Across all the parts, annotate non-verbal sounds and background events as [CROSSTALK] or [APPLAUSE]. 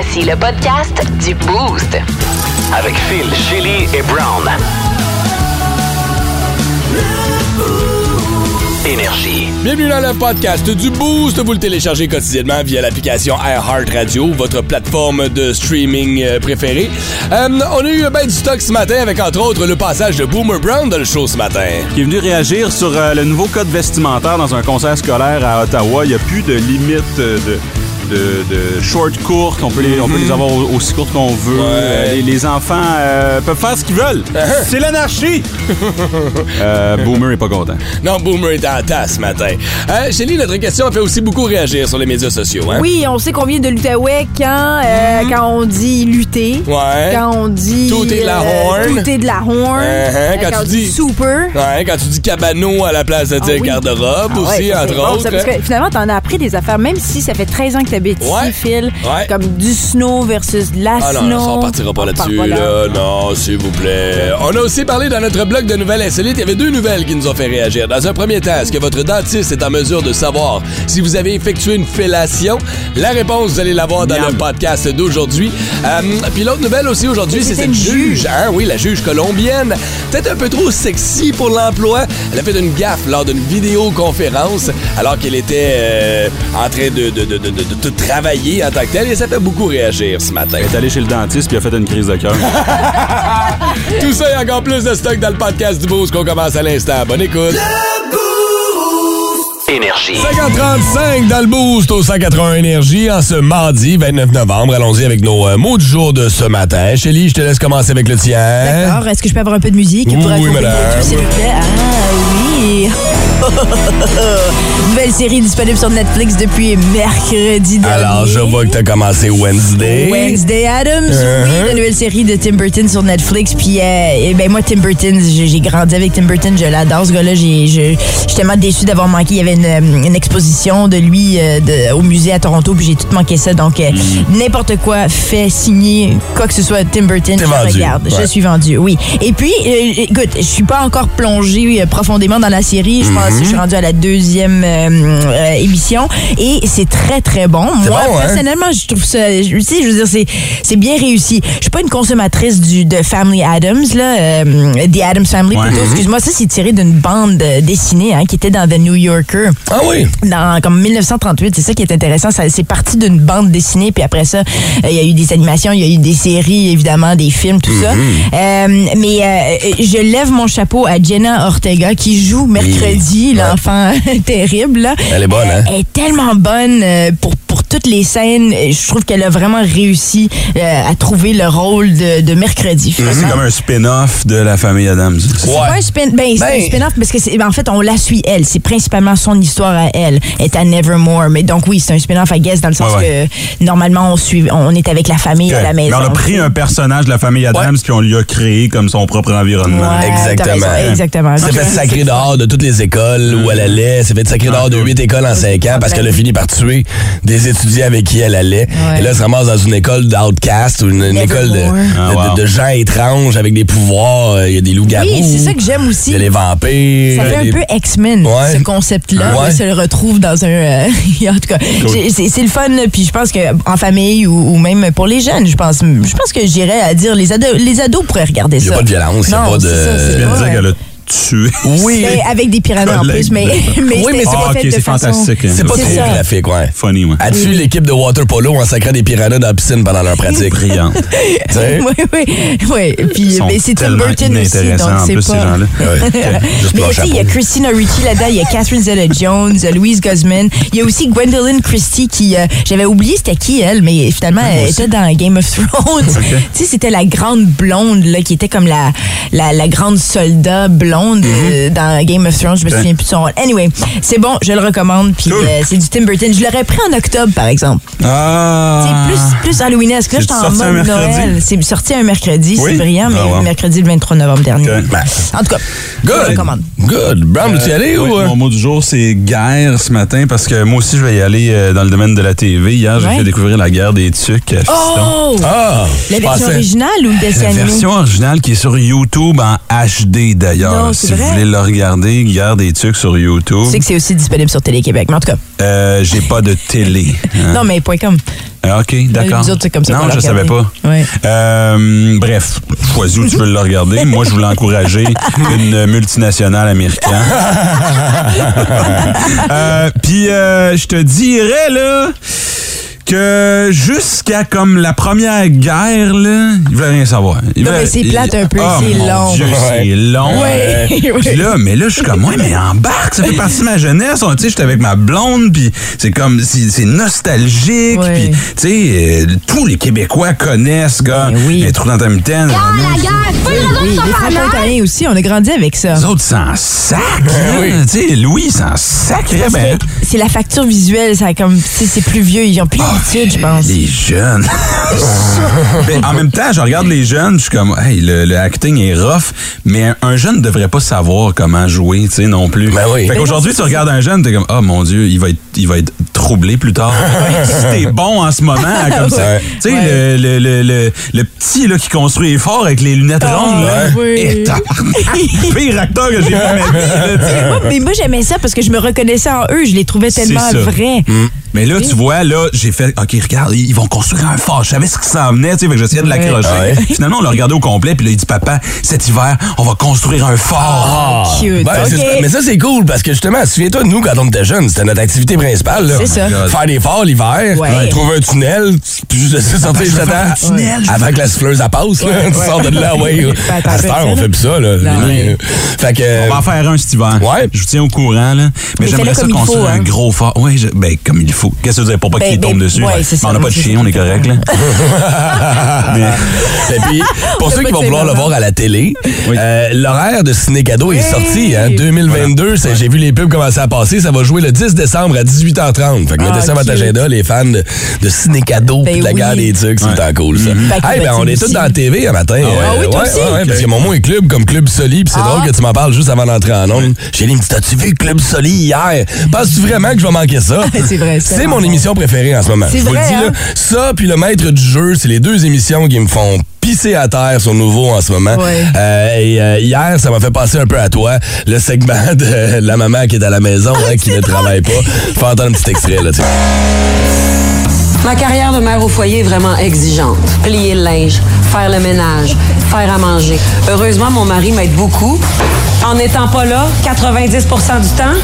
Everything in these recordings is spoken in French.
Voici le podcast du Boost. Avec Phil, Chili et Brown. Énergie. Bienvenue dans le podcast du Boost. Vous le téléchargez quotidiennement via l'application iHeartRadio, votre plateforme de streaming euh, préférée. Euh, on a eu ben du stock ce matin avec entre autres le passage de Boomer Brown dans le show ce matin. qui est venu réagir sur euh, le nouveau code vestimentaire dans un concert scolaire à Ottawa. Il n'y a plus de limite euh, de, de, de short courtes. On peut les, on peut les avoir au- aussi courtes qu'on veut. Ouais. Euh, les, les enfants euh, peuvent faire ce qu'ils veulent. [LAUGHS] C'est l'anarchie! [LAUGHS] Euh, Boomer est pas content. Non, Boomer est en tasse ce matin. Euh, notre question a fait aussi beaucoup réagir sur les médias sociaux. Hein? Oui, on sait qu'on vient de l'Outaouais quand, euh, quand on dit lutter. Ouais. Quand on dit. Tout est de la euh, horn. Tout est de la horn. Uh-huh, Euh, quand tu dis- super. Ouais, quand tu dis cabano à la place de dire Ah oui. garde-robe Ah aussi, entre bon, autres. ça, parce que finalement, t'en as appris des affaires, même si ça fait 13 ans que t'habites Ouais. ici, Phil. Ouais. Comme du snow versus de la Ah snow. non, ça, on partira pas là-dessus, là. Non, s'il vous plaît. On a aussi parlé dans notre blog de nouvelles insolites. Il y avait deux nouvelles qui nous ont fait réagir. Dans un premier temps, est-ce que votre dentiste est en mesure de savoir si vous avez effectué une fellation? La réponse, vous allez l'avoir dans Miam. le podcast d'aujourd'hui. Euh, Puis l'autre nouvelle aussi aujourd'hui, c'est cette juge. Hein, oui, la juge colombienne. Peut-être un peu trop sexy pour l'emploi. Elle a fait une gaffe lors d'une vidéoconférence alors qu'elle était euh, en train de, de, de, de, travailler en tant que telle. Et ça fait beaucoup réagir ce matin. Il est allé chez le dentiste puis a fait une crise de cœur. [LAUGHS] Tout ça et encore plus de stock dans le podcast du Boost qu'on commence à l'instant. Bonne écoute. Énergie. 5h35 dans le Boost au 180 Énergie en ce mardi 29 novembre. Allons-y avec nos euh, mots du jour de ce matin. Shelly, je te laisse commencer avec le tien. D'accord. Est-ce que je peux avoir un peu de musique Oui, pour oui, madame. tout, s'il vous plaît? Ah oui. Nouvelle [LAUGHS] série disponible sur Netflix depuis mercredi dernier. Alors, je vois que t'as commencé Wednesday. Wednesday Adams, Uh-huh. oui, la nouvelle série de Tim Burton sur Netflix. Puis, euh, eh ben moi, Tim Burton, j'ai grandi avec Tim Burton, je l'adore ce gars-là. Je suis tellement déçue d'avoir manqué. Il y avait une, euh, une exposition de lui euh, de- au musée à Toronto, puis j'ai tout manqué ça. Donc, euh, n'importe quoi fait signer quoi que ce soit Tim Burton, je vendu, regarde. ouais. Je suis vendu, oui. Et puis, écoute, je suis pas encore plongée profondément dans la série. Je pense que je suis rendue à la deuxième euh, euh, émission et c'est très très bon. Moi, bon, hein? personnellement, je trouve ça, je, je veux dire, c'est, bien réussi. Je suis pas une consommatrice du de Family Adams là, euh, The Adams Family Ouais. plutôt. Excuse-moi, ça c'est tiré d'une bande euh, dessinée hein, qui était dans The New Yorker Ah oui? dans comme 1938, c'est ça qui est intéressant. C'est parti d'une bande dessinée, puis après ça, il y a eu des animations, il y a eu des séries, évidemment, des films, tout ça. Euh, mais euh, je lève mon chapeau à Jenna Ortega qui joue mercredi, l'enfant [LAUGHS] terrible. là. Elle est bonne, hein? Elle est tellement bonne euh, pour pour toutes les scènes. Je trouve qu'elle a vraiment réussi euh, à trouver le rôle de, de mercredi. C'est comme un spin-off de la famille Adams. C'est pas un spin, ben, c'est Ben- un spin-off parce que c'est, en fait, on la suit elle. C'est principalement son histoire à elle. Elle est à Nevermore. Mais donc, oui, c'est un spin-off, I guess, dans le sens Ouais, que normalement, on suit, on est avec la famille à la Mais maison. on a pris un personnage de la famille Adams puis on lui a créé comme son propre environnement. Ouais, Exactement. Exactement. S'est fait sacrer dehors de toutes les écoles où elle allait. Elle s'est fait sacrer dehors de huit écoles en cinq ans parce qu'elle a fini par tuer des étudiants avec qui elle allait. Ouais. Et là, elle se ramasse dans une école d'outcast ou une, une école de. Ah, de- wow. de gens étranges avec des pouvoirs. Euh, Il y a des loups-garous. Oui, c'est ça que j'aime Il aussi. y a les vampires. Ça fait un peu X-Men, Ouais. ce concept-là. Ouais. On se le retrouve dans un. euh, [LAUGHS] en tout cas, j'ai- c'est c'est le fun. là, Puis je pense que en famille ou, ou même pour les jeunes, je pense, je pense que j'irais à dire les ados, les ados pourraient regarder Il y a ça. pas de violence, il y a pas de- ça, c'est Tu viens de pas, dire qu'elle a tué. Oui. [LAUGHS] Ben, avec des piranhas en plus, mais, [LAUGHS] mais Oui, mais c'est pas Ah, façon- fantastique. hein. C'est pas trop ça. graphique, ouais. Funny, ouais. Elle tue l'équipe de water polo en sacrant des piranhas dans la piscine pendant leur pratique? [LAUGHS] Brillante. Oui, oui, oui. Puis, c'est Tim tellement Burton aussi, donc c'est plus, ces pas... gens-là. Mais tu sais, il y a. Christina Ricci là-dedans, il y a Catherine Zeta-Jones, Louise Guzman. Il y a aussi Gwendolyn Christie qui, euh, j'avais oublié c'était qui elle, mais finalement elle était dans Game of Thrones. Tu sais, c'était la grande blonde là qui était comme la la, la grande soldat blonde euh, dans Game of Thrones. Je me souviens plus de son rôle. Anyway, c'est bon, je le recommande. Puis Cool. euh, c'est du Tim Burton. Je l'aurais pris en octobre par exemple. Ah! C'est plus, plus Halloweenesque. Là, C'est je suis en sorti un mode mercredi? Noël. C'est sorti un mercredi, Oui? c'est brillant, mais Ah, wow. mercredi le 23 novembre dernier. Ben, En tout cas, je le Good. recommande. Good. Brown, veux-tu y aller Euh, ou. oui, euh? Mon mot du jour, c'est guerre ce matin parce que moi aussi, je vais y aller euh, dans le domaine de la TV. Hier, j'ai Ouais. fait découvrir la guerre des tucs. Oh! Ah! La version originale ou le dessin La animé? version originale qui est sur YouTube en HD d'ailleurs. C'est Si vous voulez le regarder, Guerre des tucs sur YouTube. Tu sais que c'est aussi disponible sur Télé-Québec, mais en tout cas. Euh, j'ai pas de télé. [LAUGHS] hein. Non, mais point com. Ah, OK, d'accord. Non, je savais pas. Ouais. Euh, bref, choisis où tu veux le regarder. Moi, je voulais encourager [LAUGHS] une multinationale américaine. [LAUGHS] Euh, Puis, euh, je te dirais, là, que jusqu'à comme la première guerre, là, il voulait rien savoir. Il Non, mais c'est plate un peu, Oh, c'est long. Dieu, c'est long. Ouais, Puis ouais. là, mais là, je suis comme, ouais, mais embarque, ça fait partie de ma jeunesse. On- Tu sais, j'étais avec ma blonde, puis c'est comme, c'est c'est nostalgique. Ouais. Puis, tu sais, euh, tous les Québécois connaissent, gars. Ben oui. Les trous dans ta mitaine. Oui, oui, les aussi, on a grandi avec ça. Les autres s'en sac. Oui. Tu sais, Louis s'en sacrait. Ben, C'est la facture visuelle, ça a comme, tu sais, c'est plus vieux, ils ont plus l'habitude, je pense. les jeunes. [LAUGHS] En même temps, je regarde les jeunes, je suis comme, hey, le, le acting est rough, mais un jeune ne devrait pas savoir comment jouer, tu sais, non plus. Ben oui. Fait qu'aujourd'hui, tu regardes un jeune, t'es comme, oh mon Dieu, il va être, il va être troublé plus tard. [LAUGHS] si t'es bon en ce moment, [LAUGHS] comme ça. Ouais. Tu sais, Ouais. le, le, le, le, le petit là, qui construit les forts avec les lunettes rondes, là. Ah, oui. Et tabarnak, pire acteur que j'ai vu de ma vie, là, tu sais. Moi, mais moi, j'aimais ça parce que je me reconnaissais en eux. Je les trouvais tellement C'est ça. Mais là, tu vois, là, j'ai fait, OK, regarde, ils vont construire un fort. Je savais ce qui s'en venait, tu sais, fait que j'essayais de l'accrocher. Ouais. Finalement, on l'a regardé au complet, puis là, il dit, papa, cet hiver, on va construire un fort. Cute. Ben. Mais ça, c'est cool parce que justement, souviens-toi de nous quand on était jeunes, c'était notre activité principale. là. C'est ça. Faire des forts l'hiver, Ouais. trouver un tunnel, puis juste laisser sortir un temps. tunnel, Avant que la souffleuse passe, là. tu sors de là, ouais. [LAUGHS] À cette heure, on fait plus ça, là. Ouais. Fait que. On va en faire un cet hiver. Ouais. Je vous tiens au courant, là. Mais, j'aimerais ça construire un hein. gros fort. Oui, je- ben, comme il faut. Qu'est-ce que tu veux dire? Pour pas Ben, qu'il tombe ben, dessus? ouais, c'est Mais ça, on n'a pas de chien, on est correct, là. [LAUGHS] Mais- Et puis, pour ceux qui vont vouloir le voir à la télé, Oui. euh, l'horaire de Ciné Cadeau est sorti. Hein, 2022, c'est- j'ai vu les pubs commencer à passer. Ça va jouer le 10 décembre à 18h30. Fait que Ah, mettez ça dans votre cute. agenda, les fans de, de Ciné Cadeau Ben de la oui. guerre des trucs. C'est Ouais. tant cool, ça. Que Hey, ben, on est tous dans la TV un matin. Euh, Ah oui, toi aussi? parce que mon mot est club comme Club Soli. Puis c'est Ah. drôle que tu m'en parles juste avant d'entrer en ondes. J'ai dit, t'as-tu vu Club Soli hier? Penses-tu vraiment que je vais manquer ça? [LAUGHS] C'est vrai, c'est mon émission préférée en ce moment. Je vous le dis, là. hein? Ça, puis le maître du jeu, c'est les deux émissions qui me font pisser à terre sur nouveau en ce moment. Ouais. Euh, et euh, hier, ça m'a fait passer un peu à toi, le segment de la maman qui est à la maison, hein, qui ne travaille pas. Vais entendre un petit extrait, là, tu sais. [LAUGHS] Ma carrière de mère au foyer est vraiment exigeante. Plier le linge, faire le ménage, faire à manger. Heureusement, mon mari m'aide beaucoup. En n'étant pas là, 90% du temps.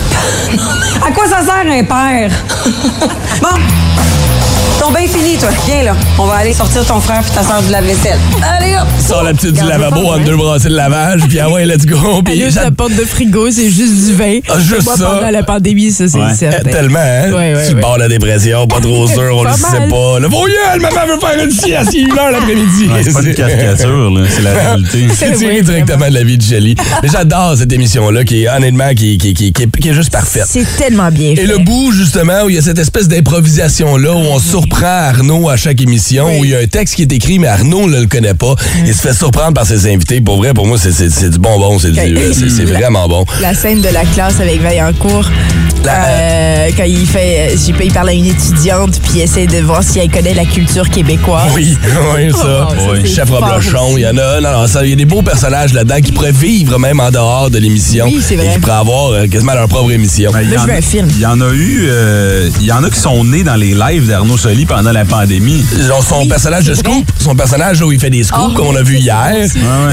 [LAUGHS] à quoi ça sert un père? [LAUGHS] bon. Ton bain fini, toi. Viens, là. On va aller sortir ton frère puis ta soeur du lave-vaisselle. Allez, hop! Sors la petite du lavabo hein? deux brassées de lavage, puis ah ouais, let's go. Puis Juste la porte de frigo, c'est juste du vin. Ah, juste Moi, ça. pendant la pandémie, ça, c'est Ouais. Certain. Tellement, hein? Ouais, ouais, tu ouais. barres la dépression, pas trop [LAUGHS] sûr, on le Pas sait pas. Le voyelle, maman veut faire une sieste, il est une heure l'après-midi. Ouais, c'est pas une caricature, là. C'est la [LAUGHS] réalité. C'est tiré directement de la vie de Shelley. Mais j'adore cette émission-là, qui est honnêtement, qui, qui, qui, qui est, qui est juste parfaite. C'est tellement bien fait. Et le bout, justement, où il y a cette espèce d'improvisation-là, où on surprend Arnaud à chaque émission, Oui. où il y a un texte qui est écrit, mais Arnaud ne le connaît pas. Il se fait surprendre par ses invités. Pour vrai, pour moi, c'est- c'est c'est du bonbon. C'est euh, c'est- c'est vraiment bon. La scène de la classe avec Vaillancourt, La- euh, quand il fait, je sais pas, il parle à une étudiante puis il essaie de voir si elle connaît la culture québécoise. Oui, [LAUGHS] oui, ça. Oh, oui. Chef Roblochon, il y en a. Non, non, ça, il y a des beaux personnages là-dedans qui pourraient vivre même en dehors de l'émission. Oui, c'est vrai. Et qui pourraient avoir euh, quasiment leur propre émission. Ben, il y en un film. Il y en a eu, euh, il y en a qui sont nés dans les lives d'Arnaud Soli pendant la pandémie. Genre, son Oui, personnage de vrai. Scoop, son personnage où il fait des scoops, Ah, comme on a vu hier,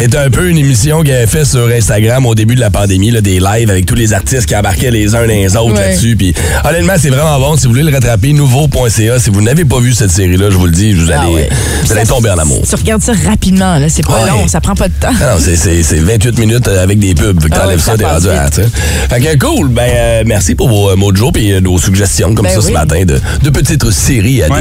est un peu une émission qu'il avait fait sur Instagram au début de la pandémie, là, des lives avec tous les artistes qui embarquaient les uns les autres Ouais. là-dessus. Puis honnêtement, c'est vraiment bon. Si vous voulez le rattraper, nouveau.ca. Si vous n'avez pas vu cette série-là, je vous le dis, vous allez, Ah ouais. vous allez Ça- tomber en amour. Tu regardes ça rapidement, là. C'est pas Ouais. long, ça prend pas de temps. Ah Non, c'est- c'est c'est 28 minutes euh, avec des pubs. Fait que Ah t'enlèves ouais, ça, t'es rendu à. Fait que cool. Ben, euh, merci pour vos euh, mots de jour et nos suggestions comme Ben ça ce matin de, de petites séries à Ouais.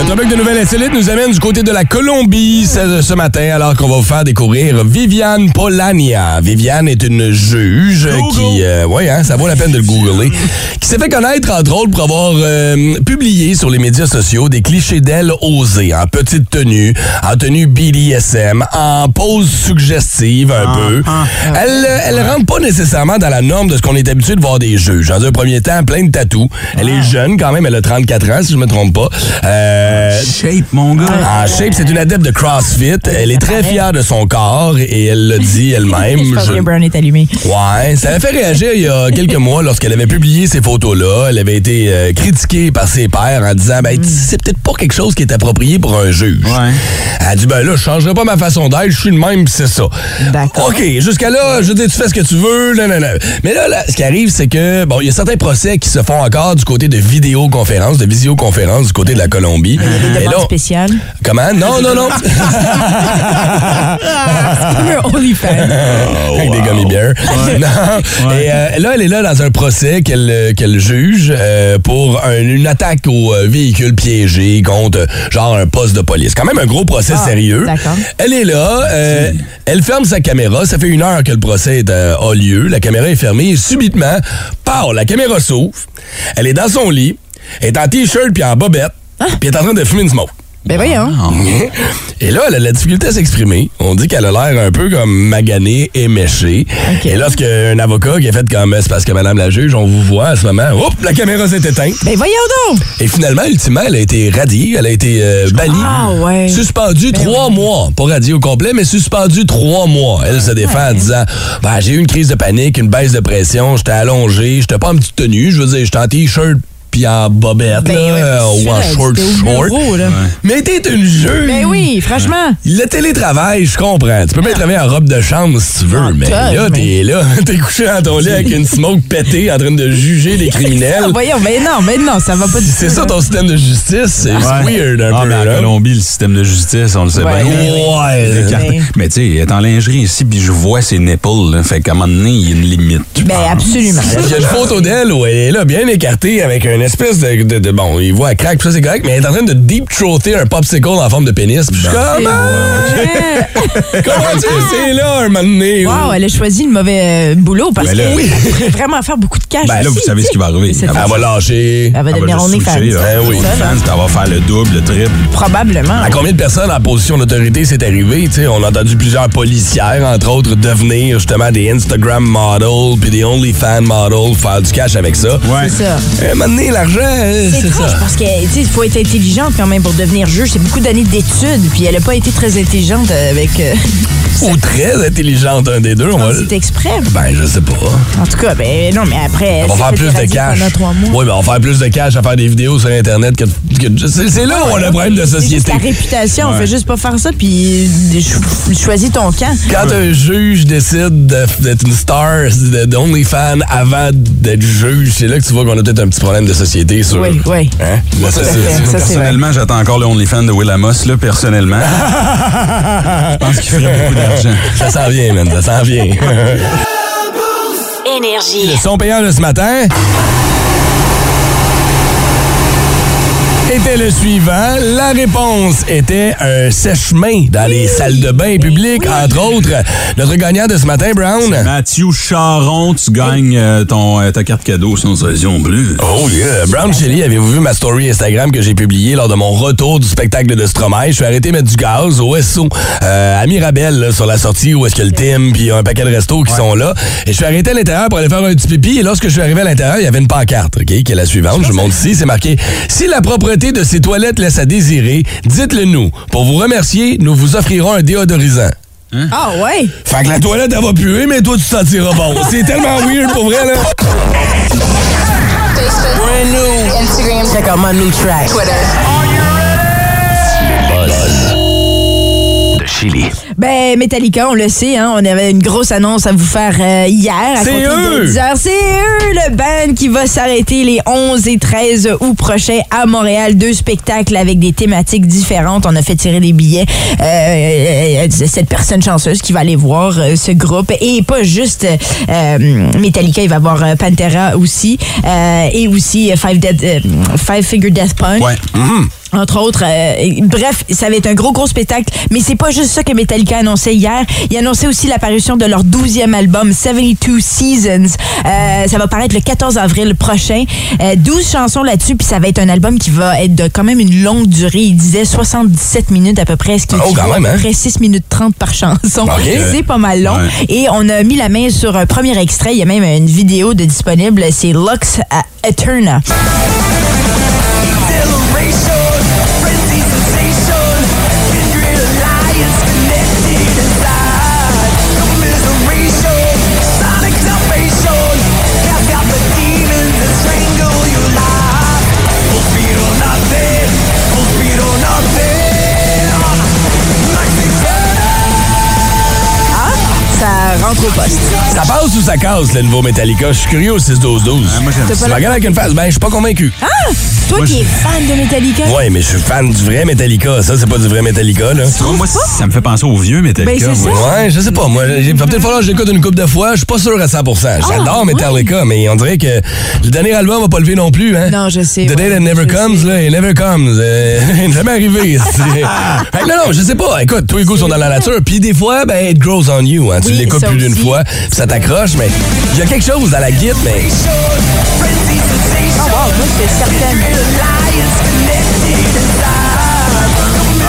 Notre bloc de nouvelles insolites nous amène du côté de la Colombie ce, matin, alors qu'on va vous faire découvrir Viviane Polania. Viviane est une juge qui, euh, ouais, hein, ça vaut la peine de le googler, qui s'est fait connaître entre autres pour avoir euh, publié sur les médias sociaux des clichés d'elle osés, en petite tenue, en tenue BDSM, en pose suggestive un peu. Elle, euh, elle rentre pas nécessairement dans la norme de ce qu'on est habitué de voir des juges. Dans un premier temps, plein de tatous. Elle est jeune quand même, elle a 34 ans si je me trompe pas. Euh, Euh, Shape, mon gars. en shape, c'est une adepte de CrossFit. Elle est très fière de son corps et elle le dit [LAUGHS] elle-même. Je pense Je- que Brown est allumé. Ouais, ça a fait réagir il y a quelques mois lorsqu'elle avait publié ces photos-là. Elle avait été euh, critiquée par ses pairs en disant ben c'est peut-être pas quelque chose qui est approprié pour un juge. Ouais. Elle a dit ben là, je changerai pas ma façon d'être, je suis le même, pis c'est ça. D'accord. OK, jusqu'à là, je veux dire, tu fais ce que tu veux, non, non, non. Mais là, là, ce qui arrive, c'est que bon, il y a certains procès qui se font encore du côté de vidéoconférence, de visioconférence du côté de la Colombie. Des là, spéciales. comment? Non, non, non. Un OnlyFans. Avec des gummy bears. [LAUGHS] Non. Et euh, là, elle est là dans un procès qu'elle euh, qu'elle juge euh, pour un- une attaque au véhicule piégé contre genre un poste de police. Quand même un gros procès Ah, sérieux. d'accord. Elle est là, euh, elle ferme sa caméra. Ça fait une heure que le procès est, euh, a lieu. La caméra est fermée et subitement, par la caméra s'ouvre. Elle est dans son lit, elle est en t-shirt puis en bobette, puis elle est en train de fumer une smoke. Ben voyons. [LAUGHS] Et là, elle a la difficulté à s'exprimer. On dit qu'elle a l'air un peu comme maganée, éméchée. OK. Et lorsqu'un avocat qui a fait comme c'est parce que Madame la juge, on vous voit à ce moment, hop, la caméra s'est éteinte. Ben voyons donc. Et finalement, ultimement, elle a été radiée, elle a été euh, bannie. Ah ouais. Suspendue trois mois. Pas radiée au complet, mais suspendue trois mois. Elle se défend en disant ben, j'ai eu une crise de panique, une baisse de pression, j'étais allongé, j'étais pas en petite tenue, je veux dire, j'étais en t-shirt puis en bobette, Ben là, ouais, ou en short short. bureau, là. Mais t'es une juge. Ben oui, franchement. Le télétravail, je comprends. Tu peux même travailler en robe de chambre si tu veux, Ah, mais là, mais- t'es là, t'es couché dans ton lit avec une smoke pétée en train de juger des [LAUGHS] criminels. Ah, voyons, ben non, ben non, ça va pas du Si c'est tout, ça ton système de justice, c'est Ouais. weird un Ah, peu. mais en là. Colombie, le système de justice, on le sait Ouais. bien. Ouais. Mais- Mais tu sais, elle est en lingerie ici, puis je vois ses nipples. Là, fait qu'à un moment donné, il y a une limite. Ben pense. absolument. Il y a une photo d'elle où elle est là, bien écartée, avec une espèce de. de- de- bon, il voit elle craque, puis ça c'est correct, mais elle est en train de deep throater un popsicle en forme de pénis. Puis je suis comme. ah, [LAUGHS] Comment tu c'est là un moment donné? Wow, elle a choisi le mauvais euh, boulot parce Ben là, qu'elle oui. pourrait vraiment faire beaucoup de cash. Ben là, vous aussi, savez ce qui va arriver. Elle va lâcher. Elle va devenir. Ben oui. Ça, là. OnlyFans, elle va faire le double, le triple. Probablement. À combien de personnes en position d'autorité c'est arrivé? Tu sais, on a entendu plusieurs policières, entre autres, devenir justement des Instagram models puis des OnlyFans models, faire du cash avec ça. Ouais. C'est ça. À un moment donné, l'argent, euh, C'est ça. parce que, il faut être intelligente quand même pour devenir juge. C'est beaucoup d'années d'études, puis elle a pas été très intelligente avec. euh, Ou très intelligente, un des deux. On va... c'est exprès. Ben, je sais pas. En tout cas, ben non, mais après. On va faire plus de cash. Pendant trois mois. Oui, mais on va faire plus de cash à faire des vidéos sur Internet que. que- c'est c'est là où on a le problème de C'est société. ta réputation. On Ouais. fait juste pas faire ça, puis cho- choisis ton camp. Quand un juge décide de- d'être une star d'OnlyFans avant d'être juge, c'est là que tu vois qu'on a peut-être un petit problème de société sur. Oui, oui. Hein? La société. Ça, c'est. Personnellement, j'attends encore le OnlyFans de Will Amos, là, personnellement. [LAUGHS] Je pense qu'il ferait beaucoup [LAUGHS] Ça s'en vient, man, ça s'en vient. Énergie. Le son payant de ce matin était le suivant. La réponse était un sèche-main dans les salles de bain publiques, entre autres. Notre gagnant de ce matin, Brown. Mathieu Charon, tu gagnes euh, ton, euh, ta carte cadeau sans occasion bleue. Oh yeah! Brown Shelley, avez-vous vu ma story Instagram que j'ai publiée lors de mon retour du spectacle de Stromae? Je suis arrêté mettre du gaz au SO euh, à Mirabel, là, sur la sortie où est-ce que le Tim puis un paquet de restos qui sont là. Et je suis arrêté à l'intérieur pour aller faire un petit pipi. Et lorsque je suis arrivé à l'intérieur, il y avait une pancarte, OK, qui est la suivante. Je vous montre ici, c'est marqué « Si la propreté de ces toilettes laisse à désirer, dites-le nous. Pour vous remercier, nous vous offrirons un déodorisant. » Ah, ouais. Fait que la toilette, elle va puer, mais toi, tu sentiras bon. [LAUGHS] C'est tellement weird, pour vrai, là. Brand new. Instagram. Check out my new track. Twitter. Chili. Ben, Metallica, on le sait, hein, on avait une grosse annonce à vous faire euh, hier. à C'est eux! 10 heures. C'est eux, le band qui va s'arrêter les 11 et 13 août prochains à Montréal. Deux spectacles avec des thématiques différentes. On a fait tirer des billets. Euh, euh, cette personne chanceuse qui va aller voir euh, ce groupe. Et pas juste euh, Metallica, il va euh, Pantera aussi. euh, et aussi euh, Five, Dead- euh, Five Finger Death Punch Ouais. Entre autres. euh, bref, ça va être un gros, gros spectacle. Mais c'est pas juste ça que Metallica annonçait hier. Il annonçait aussi l'apparition de leur 12e album, 72 Seasons. Euh, ça va paraître le 14 avril prochain. Euh, 12 chansons là-dessus, puis ça va être un album qui va être de quand même une longue durée. Il disait 77 minutes à peu près, ce qui Oh, quand même, à hein? peu près 6 minutes 30 par chanson. [LAUGHS] C'est pas mal long. Ouais. Et on a mis la main sur un premier extrait. Il y a même une vidéo de disponible. C'est Lux à Eterna. Ça passe ou ça casse, le nouveau Metallica? Je suis curieux au 6-12-12. Ah, moi, j'aime ça. avec une face, ben, je suis pas convaincu. Ah! Toi Moi, qui je- es fan de Metallica? Ouais, mais je suis fan du vrai Metallica. Ça, c'est pas du vrai Metallica, là. Tu ça me fait penser au vieux Metallica. Ben, c'est moi. ça. Ouais, je sais pas. Moi, il va peut-être falloir que j'écoute une coupe de fois. Je suis pas sûr à 100% J'adore Ah, Metallica, mais on dirait que le dernier album va pas lever non plus, hein? Non, je sais, The ouais, Day That Never Comes, sais. là, it never comes. Euh, [LAUGHS] jamais arrivé. [LAUGHS] c'est- Fait que non, non, je sais pas. Écoute, tous les goûts sont dans la nature. Puis des fois, ben, it grows on you. Hein. Tu l'écoutes plus d'une fois, puis ça t'accroche, mais il y a quelque chose à la guide, mais. Oh, wow, moi, j'étais certaine. Ah,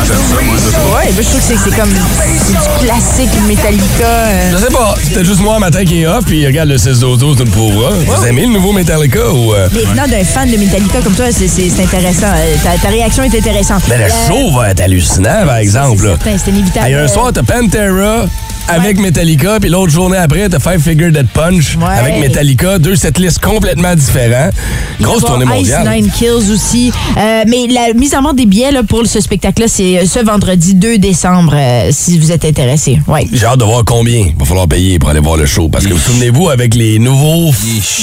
j'aime ça, moi, je sais pas. Ouais, moi, je trouve que c'est c'est comme c'est du classique Metallica. euh. Je sais pas, c'est peut-être juste moi un matin qui est off, puis regarde le 6-12-12 d'une pauvre. Vous aimez le nouveau Metallica ou. euh, Mais venant d'un fan de Metallica comme toi, c'est- c'est c'est intéressant. Euh, Ta, ta réaction est intéressante. Mais le Euh, show va être hallucinant, par exemple. là. C'est certain, c'est inévitable. Hey, un soir, t'as Pantera avec Metallica, puis l'autre journée après, t'as Five Figure Dead Punch Ouais. avec Metallica. Deux setlists complètement différents. Grosse tournée Ice mondiale. Nine Kills aussi. Euh, mais la mise en vente des billets là, pour ce spectacle-là, c'est euh, ce vendredi 2 décembre, euh, si vous êtes intéressé. Ouais. J'ai hâte de voir combien il va falloir payer pour aller voir le show. Parce que vous souvenez-vous, avec les nouveaux,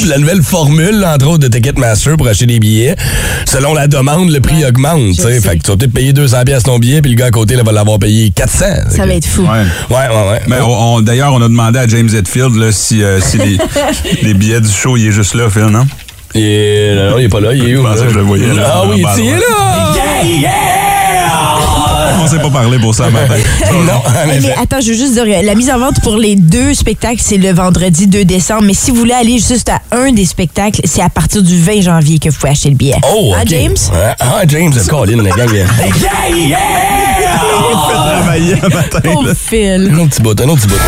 la nouvelle formule, entre autres, de Ticketmaster pour acheter des billets, selon la demande, le prix augmente. Fait que tu vas peut-être payer 200 pièces ton billet, puis le gars à côté là, va l'avoir payé 400. Ça va être fou. Ouais, ouais, ouais. Mais on- on- d'ailleurs, on a demandé à James Hetfield là, si, euh, si les, [LAUGHS] les billets du show, il est juste là, Phil, non? Il est- non, non, il est pas là, il est où? Je pensais là? que je le voyais, là. Ah oui, il est là! On s'est pas parlé pour ça [LAUGHS] matin. non, mais attends, je veux juste dire, la mise en vente pour les deux spectacles, c'est le vendredi 2 décembre. Mais si vous voulez aller juste à un des spectacles, c'est à partir du 20 janvier que vous pouvez acheter le billet. Oh, Hein, ok. James? Ah, James, Colin, la gang. [LAUGHS] travailler un matin. Oh, là. Phil. Un autre petit bout, un autre petit bout.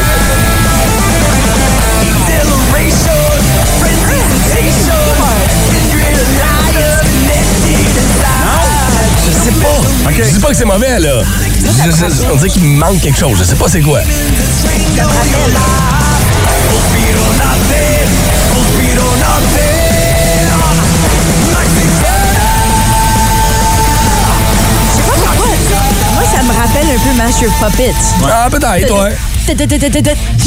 Je sais pas. Je dis pas que c'est mauvais, là. Je- je- on dirait qu'il me manque quelque chose. Je sais pas c'est quoi. Master Puppets. Ah, peut-être, ouais.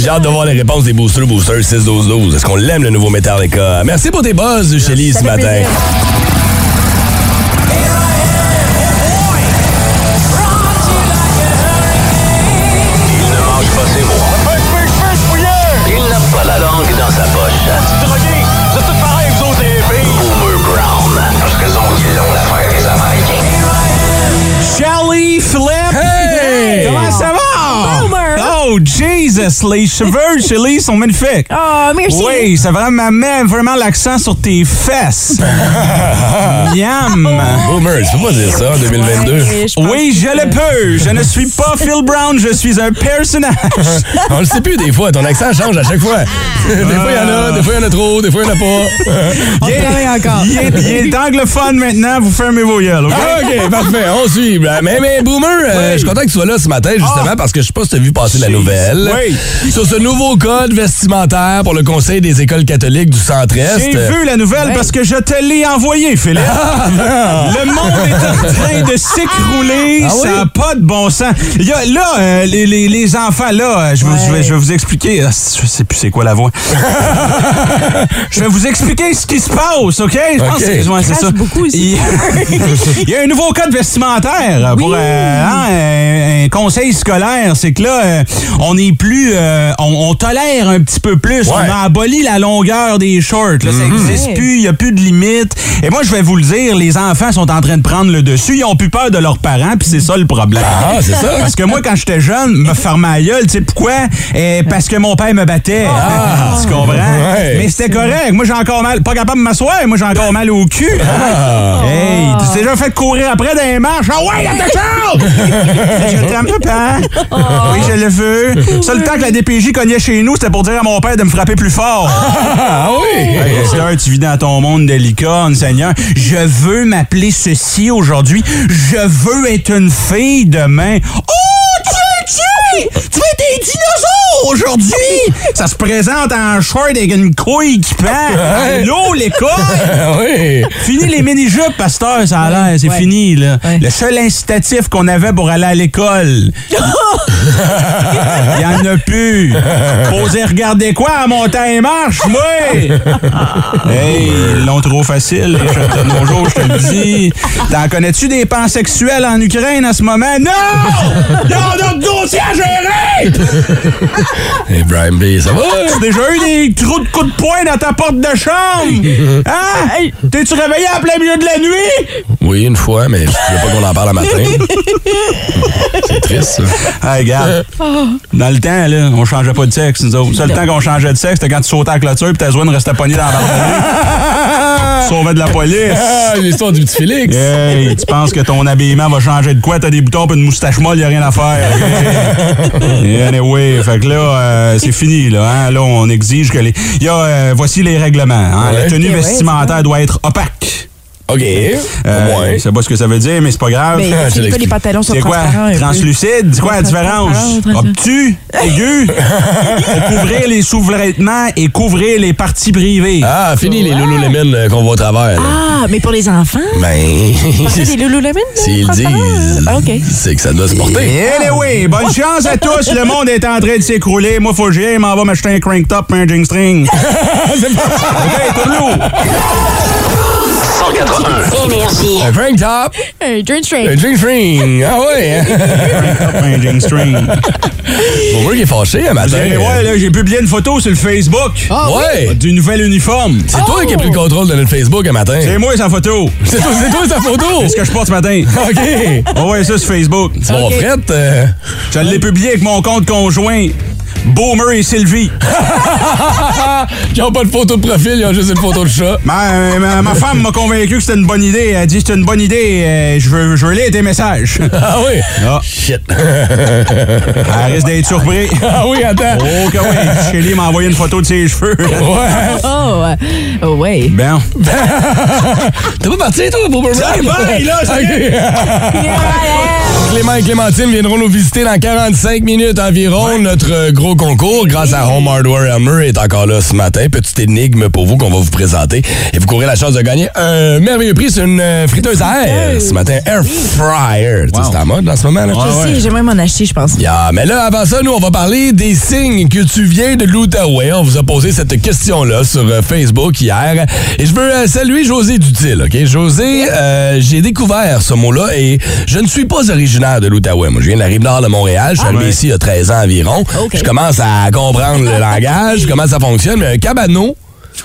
J'ai hâte de voir les réponses des boosters, boosters 6-12-12. Est-ce qu'on l'aime, le nouveau Metallica? Merci pour tes buzz, Ça ce matin. plaisir. [LAUGHS] Les cheveux, Shelly, sont magnifiques. Oh, merci. Oui, ça vraiment met vraiment l'accent sur tes fesses. [LAUGHS] Yum! Boomer, tu peux pas dire ça en 2022. Ouais, je pense Oui, je le peux. Je ne suis pas [LAUGHS] Phil Brown, je suis un personnage. On le sait plus des fois, ton accent change à chaque fois. des fois il y en a, des fois il y en a trop, des fois il y en a pas. On Il est- encore. Il est, anglophone maintenant, vous fermez vos gueules, OK? Ah, ok, parfait, on suit. Mais, mais Boomer, euh, je suis content que tu sois là ce matin, justement, Ah. parce que je sais pas si tu as vu passer la nouvelle. Oui. Sur ce nouveau code vestimentaire pour le Conseil des écoles catholiques du Centre-Est. J'ai vu la nouvelle parce que je te l'ai envoyé, Philippe. le monde est en train de s'écrouler. Ah oui? Ça n'a pas de bon sens. Il y a, là, euh, les, les- les enfants, là, euh, je, vous- je vais, je vais vous expliquer. Ah, Je sais plus c'est quoi la voix. [LAUGHS] je vais vous expliquer ce qui se passe, OK? Je pense OK. que c'est ouais, c'est Crache ça. beaucoup [LAUGHS] Il, y a un nouveau code vestimentaire pour euh, hein, un, un conseil scolaire. C'est que là, euh, on est plus... euh, on, on tolère un petit peu plus. Ouais. On a aboli la longueur des shorts. Là, Ça n'existe Ouais. plus. Il n'y a plus de limite. Et moi, je vais vous le dire, les enfants sont en train de prendre le dessus. Ils ont plus peur de leurs parents, puis c'est ça le problème. Ah, c'est ça? Parce que moi, quand j'étais jeune, me fermer la gueule, tu sais pourquoi? Euh, parce que mon père me battait. [LAUGHS] tu comprends? Ouais. Mais c'était correct. Moi, j'ai encore mal. Pas capable de m'asseoir, moi, j'ai encore mal au cul. Hey, tu t'es déjà fait courir après dans les marches? Ah ouais, attention! [LAUGHS] je t'aime, papa. Oui, je le veux. Seul temps que la DPJ cognait chez nous, c'était pour dire à mon père de me frapper plus fort. Ah oui! Hey, Esther, tu vis dans ton monde de licorne, Seigneur. Je veux m'appeler ceci aujourd'hui. Je veux être une fille demain. Oh, tu es des dinosaures! aujourd'hui! [LAUGHS] Ça se présente en short avec une couille qui pend. Allô, l'école! [LAUGHS] oui. Fini les mini-jupes, pasteur, ça a l'air. C'est ouais. fini, là. Ouais. Le seul incitatif qu'on avait pour aller à l'école. [LAUGHS] Il y en a plus. Posez regarder quoi en montant les marches, moi? hey, ils l'ont trop facile, les jeunes de nos jours, je te le dis. T'en connais-tu des pansexuels en Ukraine en ce moment? Non! Ont d'autres dossiers Hey, Brian B, ça va? T'as déjà eu des trous de coups de poing dans ta porte de chambre? Hein? T'es-tu réveillé en plein milieu de la nuit? Oui, une fois, mais je veux pas qu'on en parle le matin. C'est triste, ça. Hey, regarde. Dans le temps, là, on changeait pas de sexe, nous autres. Le seul temps qu'on changeait de sexe, c'était quand tu sautais à la clôture et ta zone restait pognée dans la barbe. [LAUGHS] Sauvait de la police. Ah, l'histoire du petit Félix. Hey, tu penses que ton habillement va changer de quoi? T'as des boutons et une moustache molle, y a rien à faire. [LAUGHS] [LAUGHS] anyway, fait que là, euh, c'est fini, là. Hein? Là, on exige que les. Il y a, euh, voici les règlements. hein. La tenue ouais, vestimentaire doit être opaque. OK. Euh, moins. Je sais pas ce que ça veut dire, mais c'est pas grave. Mais [LAUGHS] c'est pas les pantalons sont C'est quoi? Translucide? C'est quoi la différence? Obtus? Aigu? [LAUGHS] Faut couvrir les sous-vêtements et couvrir les parties privées. Ah, fini les Lululemon euh, qu'on voit au travers. là. Ah, mais pour les enfants? Ben, C'est des Lululemon? [LAUGHS] s'ils disent, Ah, OK. c'est que ça doit se porter. Anyway, bonne chance à tous. Le monde est en train de s'écrouler. Moi, faut que j'y aille. m'en va m'acheter un crank top et un jing string. C'est pas... OK, tourne-l'eau. 181. Énergie. Un crank top, Un drink un straight. drink string. Ah ouais. hein? [LAUGHS] Un jing string. Mon gars qui est fâché un Vous matin. allez voir, là, j'ai publié une photo sur le Facebook. ouais. Du nouvel uniforme. C'est toi qui as pris le contrôle de notre Facebook un matin. C'est moi, sa photo. C'est toi, c'est toi sa photo. C'est ce que je porte ce matin. [LAUGHS] OK. On voit ça sur Facebook. Tu vas frette. euh, Je l'ai publié avec mon compte conjoint. Boomer et Sylvie. [LAUGHS] Qui ont pas de photo de profil, ils ont juste une photo de chat. Ma, ma- ma femme m'a convaincu que c'était une bonne idée. Elle a dit c'est une bonne idée. euh, je veux, je veux lire tes messages. [LAUGHS] Ah oui? Ah. Shit. Elle risque d'être surpris. [LAUGHS] Ah oui, attends. Oh que oui. Shelly m'a envoyé une photo de ses cheveux. Ouais. Oh, euh, oh, ouais. Ben. T'es pas parti, toi, Boomerang? Ça va, là, ça OK. Clément et Clémentine viendront nous visiter dans 45 minutes environ. Notre euh, gros concours, grâce à Home Hardware Elmer, est encore là ce matin. Petite énigme pour vous qu'on va vous présenter. Et vous courez la chance de gagner un merveilleux prix sur une euh, friteuse à air. Ce matin, Air Fryer. C'est en mode en ce moment. Là. Je sais, j'aimerais m'en acheter, je pense. Yeah, mais là, avant ça, nous, on va parler des signes que tu viens de l'Outaouais. On vous a posé cette question-là sur euh, Facebook hier. Et je veux euh, saluer José Dutil, OK? José, euh, j'ai découvert ce mot-là et je ne suis pas originaire de l'Outaouais. Moi, je viens de la Rive-Nord de Montréal. Je suis arrivé ici il y a 13 ans environ. Je commence à comprendre le [LAUGHS] langage, comment ça fonctionne. Mais un cabano,